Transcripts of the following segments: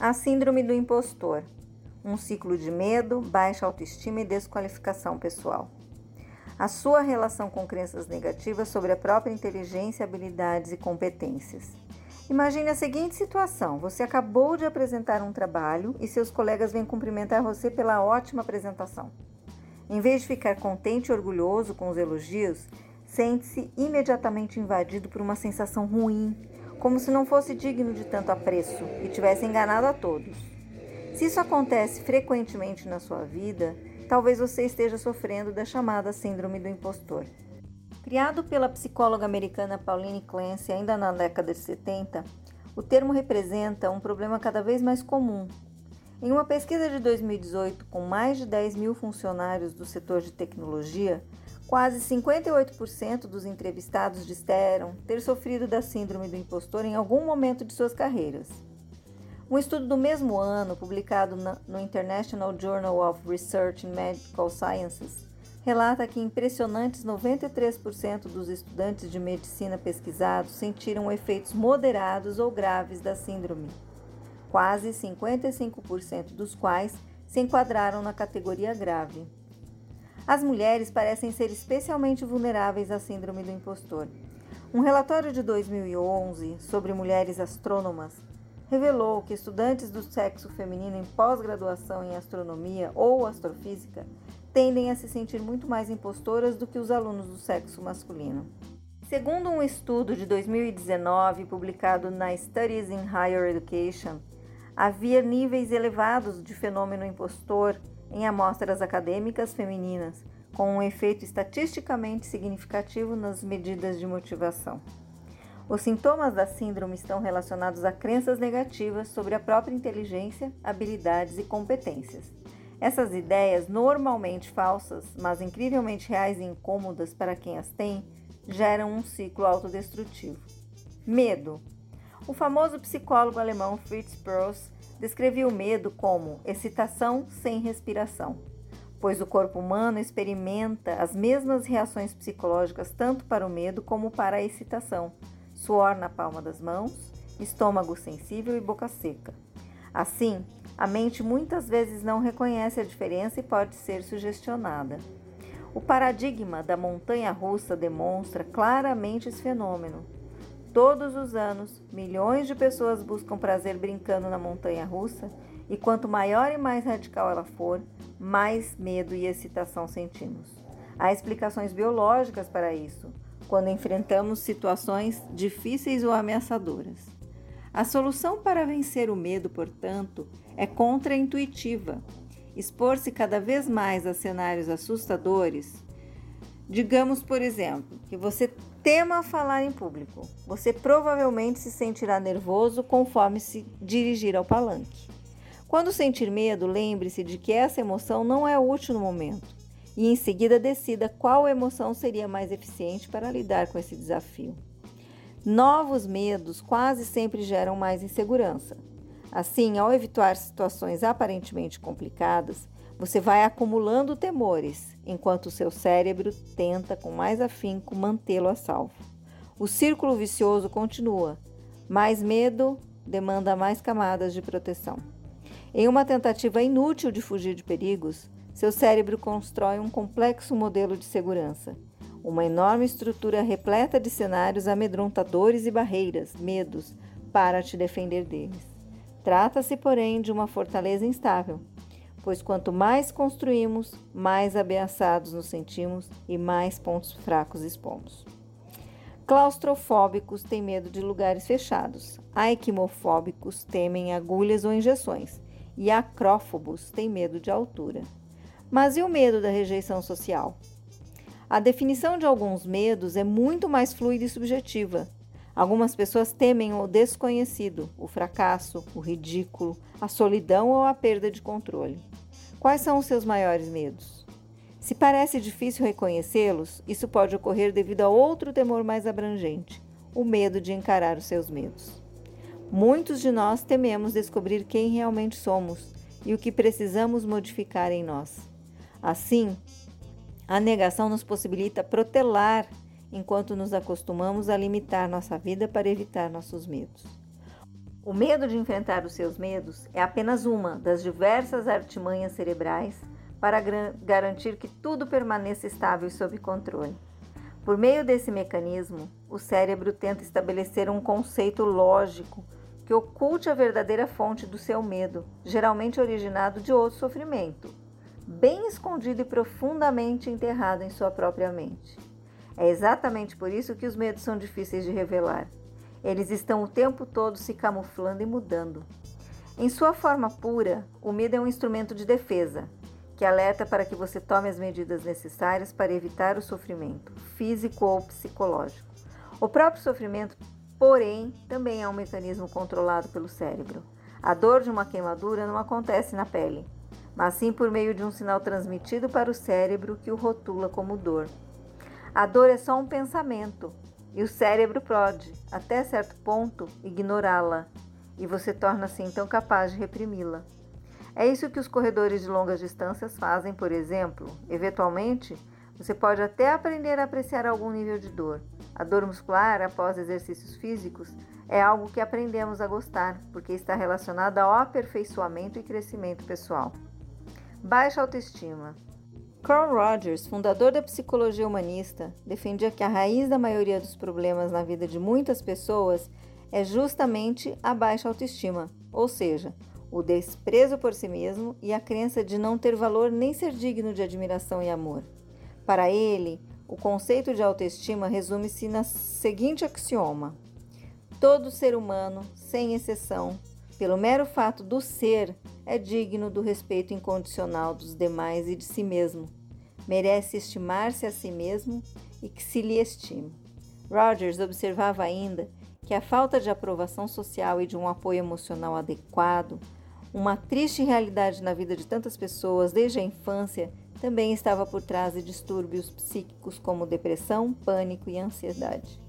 A síndrome do impostor. Um ciclo de medo, baixa autoestima e desqualificação pessoal. A sua relação com crenças negativas sobre a própria inteligência, habilidades e competências. Imagine a seguinte situação: você acabou de apresentar um trabalho e seus colegas vêm cumprimentar você pela ótima apresentação. Em vez de ficar contente e orgulhoso com os elogios, sente-se imediatamente invadido por uma sensação ruim como se não fosse digno de tanto apreço e tivesse enganado a todos. Se isso acontece frequentemente na sua vida, talvez você esteja sofrendo da chamada Síndrome do Impostor. Criado pela psicóloga americana Pauline Clancy ainda na década de 70, o termo representa um problema cada vez mais comum. Em uma pesquisa de 2018 com mais de 10 mil funcionários do setor de tecnologia, Quase 58% dos entrevistados disseram ter sofrido da síndrome do impostor em algum momento de suas carreiras. Um estudo do mesmo ano, publicado no International Journal of Research in Medical Sciences, relata que impressionantes 93% dos estudantes de medicina pesquisados sentiram efeitos moderados ou graves da síndrome, quase 55% dos quais se enquadraram na categoria grave. As mulheres parecem ser especialmente vulneráveis à síndrome do impostor. Um relatório de 2011 sobre mulheres astrônomas revelou que estudantes do sexo feminino em pós-graduação em astronomia ou astrofísica tendem a se sentir muito mais impostoras do que os alunos do sexo masculino. Segundo um estudo de 2019 publicado na Studies in Higher Education, havia níveis elevados de fenômeno impostor em amostras acadêmicas femininas, com um efeito estatisticamente significativo nas medidas de motivação. Os sintomas da síndrome estão relacionados a crenças negativas sobre a própria inteligência, habilidades e competências. Essas ideias, normalmente falsas, mas incrivelmente reais e incômodas para quem as tem, geram um ciclo autodestrutivo. Medo. O famoso psicólogo alemão Fritz Perls descrevia o medo como excitação sem respiração, pois o corpo humano experimenta as mesmas reações psicológicas tanto para o medo como para a excitação: suor na palma das mãos, estômago sensível e boca seca. Assim, a mente muitas vezes não reconhece a diferença e pode ser sugestionada. O paradigma da montanha russa demonstra claramente esse fenômeno. Todos os anos, milhões de pessoas buscam prazer brincando na montanha russa, e quanto maior e mais radical ela for, mais medo e excitação sentimos. Há explicações biológicas para isso, quando enfrentamos situações difíceis ou ameaçadoras. A solução para vencer o medo, portanto, é contraintuitiva. Expor-se cada vez mais a cenários assustadores. Digamos, por exemplo, que você tema falar em público. Você provavelmente se sentirá nervoso conforme se dirigir ao palanque. Quando sentir medo, lembre-se de que essa emoção não é útil no momento e em seguida decida qual emoção seria mais eficiente para lidar com esse desafio. Novos medos quase sempre geram mais insegurança. Assim, ao evitar situações aparentemente complicadas, você vai acumulando temores, enquanto o seu cérebro tenta com mais afinco mantê-lo a salvo. O círculo vicioso continua. Mais medo demanda mais camadas de proteção. Em uma tentativa inútil de fugir de perigos, seu cérebro constrói um complexo modelo de segurança, uma enorme estrutura repleta de cenários amedrontadores e barreiras, medos, para te defender deles. Trata-se, porém, de uma fortaleza instável, pois quanto mais construímos, mais ameaçados nos sentimos e mais pontos fracos expomos. Claustrofóbicos têm medo de lugares fechados, aiquimofóbicos temem agulhas ou injeções, e acrófobos têm medo de altura. Mas e o medo da rejeição social? A definição de alguns medos é muito mais fluida e subjetiva. Algumas pessoas temem o desconhecido, o fracasso, o ridículo, a solidão ou a perda de controle. Quais são os seus maiores medos? Se parece difícil reconhecê-los, isso pode ocorrer devido a outro temor mais abrangente, o medo de encarar os seus medos. Muitos de nós tememos descobrir quem realmente somos e o que precisamos modificar em nós. Assim, a negação nos possibilita protelar enquanto nos acostumamos a limitar nossa vida para evitar nossos medos. O medo de enfrentar os seus medos é apenas uma das diversas artimanhas cerebrais para garantir que tudo permaneça estável e sob controle. Por meio desse mecanismo, o cérebro tenta estabelecer um conceito lógico que oculte a verdadeira fonte do seu medo, geralmente originado de outro sofrimento, bem escondido e profundamente enterrado em sua própria mente. É exatamente por isso que os medos são difíceis de revelar. Eles estão o tempo todo se camuflando e mudando. Em sua forma pura, o medo é um instrumento de defesa, que alerta para que você tome as medidas necessárias para evitar o sofrimento, físico ou psicológico. O próprio sofrimento, porém, também é um mecanismo controlado pelo cérebro. A dor de uma queimadura não acontece na pele, mas sim por meio de um sinal transmitido para o cérebro que o rotula como dor. A dor é só um pensamento, e o cérebro pode, até certo ponto, ignorá-la, e você torna-se então capaz de reprimi-la. É isso que os corredores de longas distâncias fazem, por exemplo. Eventualmente, você pode até aprender a apreciar algum nível de dor. A dor muscular após exercícios físicos é algo que aprendemos a gostar, porque está relacionada ao aperfeiçoamento e crescimento pessoal. Baixa autoestima. Carl Rogers, fundador da psicologia humanista, defendia que a raiz da maioria dos problemas na vida de muitas pessoas é justamente a baixa autoestima, ou seja, o desprezo por si mesmo e a crença de não ter valor nem ser digno de admiração e amor. Para ele, o conceito de autoestima resume-se na seguinte axioma: todo ser humano, sem exceção, pelo mero fato do ser, é digno do respeito incondicional dos demais e de si mesmo. Merece estimar-se a si mesmo e que se lhe estime. Rogers observava ainda que a falta de aprovação social e de um apoio emocional adequado, uma triste realidade na vida de tantas pessoas desde a infância, também estava por trás de distúrbios psíquicos como depressão, pânico e ansiedade.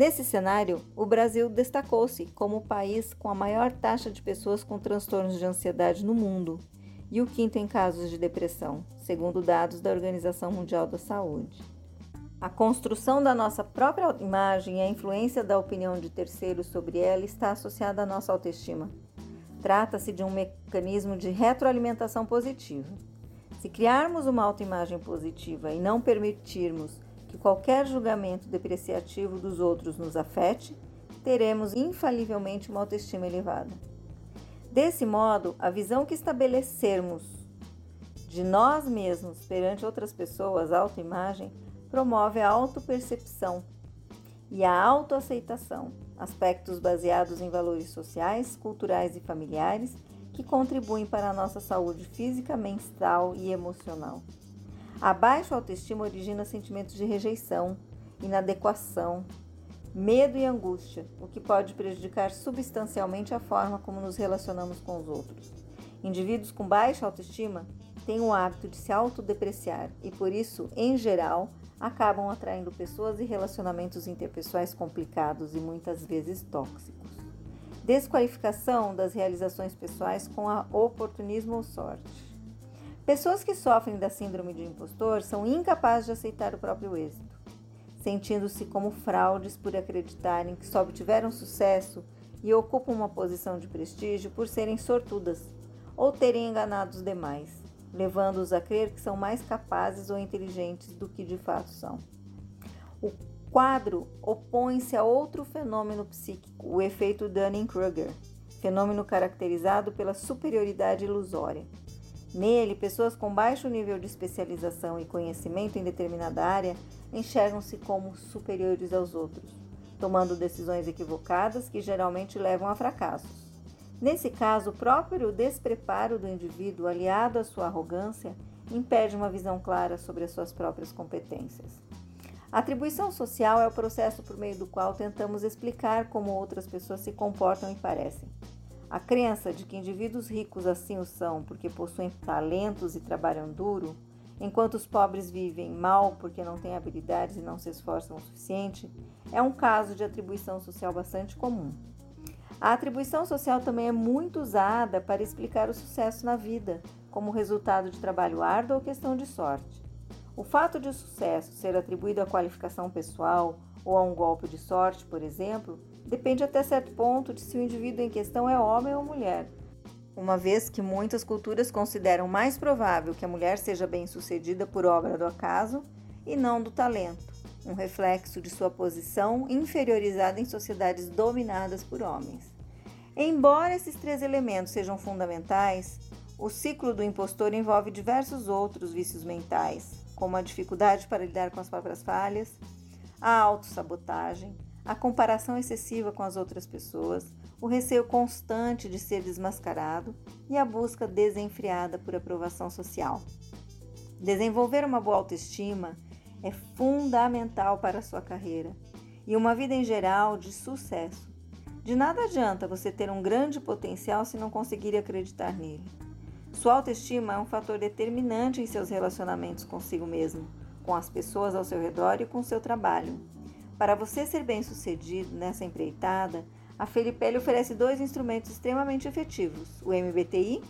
Nesse cenário, o Brasil destacou-se como o país com a maior taxa de pessoas com transtornos de ansiedade no mundo e o quinto em casos de depressão, segundo dados da Organização Mundial da Saúde. A construção da nossa própria imagem e a influência da opinião de terceiros sobre ela está associada à nossa autoestima. Trata-se de um mecanismo de retroalimentação positiva. Se criarmos uma autoimagem positiva e não permitirmos que qualquer julgamento depreciativo dos outros nos afete, teremos infalivelmente uma autoestima elevada. Desse modo, a visão que estabelecermos de nós mesmos perante outras pessoas, autoimagem, promove a autopercepção e a autoaceitação, aspectos baseados em valores sociais, culturais e familiares que contribuem para a nossa saúde física, mental e emocional. A baixa autoestima origina sentimentos de rejeição, inadequação, medo e angústia, o que pode prejudicar substancialmente a forma como nos relacionamos com os outros. Indivíduos com baixa autoestima têm o hábito de se autodepreciar e, por isso, em geral, acabam atraindo pessoas e relacionamentos interpessoais complicados e muitas vezes tóxicos. Desqualificação das realizações pessoais com a oportunismo ou sorte. Pessoas que sofrem da síndrome de impostor são incapazes de aceitar o próprio êxito, sentindo-se como fraudes por acreditarem que só obtiveram sucesso e ocupam uma posição de prestígio por serem sortudas ou terem enganado os demais, levando-os a crer que são mais capazes ou inteligentes do que de fato são. O quadro opõe-se a outro fenômeno psíquico, o efeito Dunning-Kruger, fenômeno caracterizado pela superioridade ilusória. Nele, pessoas com baixo nível de especialização e conhecimento em determinada área enxergam-se como superiores aos outros, tomando decisões equivocadas que geralmente levam a fracassos. Nesse caso, o próprio despreparo do indivíduo, aliado à sua arrogância, impede uma visão clara sobre as suas próprias competências. A atribuição social é o processo por meio do qual tentamos explicar como outras pessoas se comportam e parecem. A crença de que indivíduos ricos assim o são porque possuem talentos e trabalham duro, enquanto os pobres vivem mal porque não têm habilidades e não se esforçam o suficiente, é um caso de atribuição social bastante comum. A atribuição social também é muito usada para explicar o sucesso na vida, como resultado de trabalho árduo ou questão de sorte. O fato de o sucesso ser atribuído à qualificação pessoal ou a um golpe de sorte, por exemplo, depende até certo ponto de se o indivíduo em questão é homem ou mulher. Uma vez que muitas culturas consideram mais provável que a mulher seja bem-sucedida por obra do acaso e não do talento, um reflexo de sua posição inferiorizada em sociedades dominadas por homens. Embora esses três elementos sejam fundamentais, o ciclo do impostor envolve diversos outros vícios mentais, como a dificuldade para lidar com as próprias falhas, a autossabotagem, a comparação excessiva com as outras pessoas, o receio constante de ser desmascarado e a busca desenfreada por aprovação social. Desenvolver uma boa autoestima é fundamental para a sua carreira e uma vida em geral de sucesso. De nada adianta você ter um grande potencial se não conseguir acreditar nele. Sua autoestima é um fator determinante em seus relacionamentos consigo mesmo, com as pessoas ao seu redor e com seu trabalho. Para você ser bem-sucedido nessa empreitada, a Felipelli oferece dois instrumentos extremamente efetivos: o MBTI,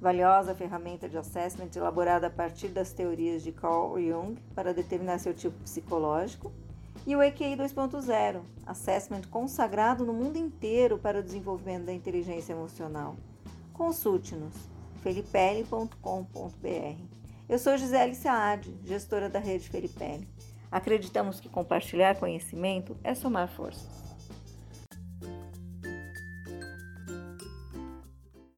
valiosa ferramenta de assessment elaborada a partir das teorias de Carl Jung para determinar seu tipo psicológico, e o EQI 2.0, assessment consagrado no mundo inteiro para o desenvolvimento da inteligência emocional. Consulte-nos felipelli.com.br. Eu sou Gisele Saad, gestora da rede Felipelli. Acreditamos que compartilhar conhecimento é somar forças.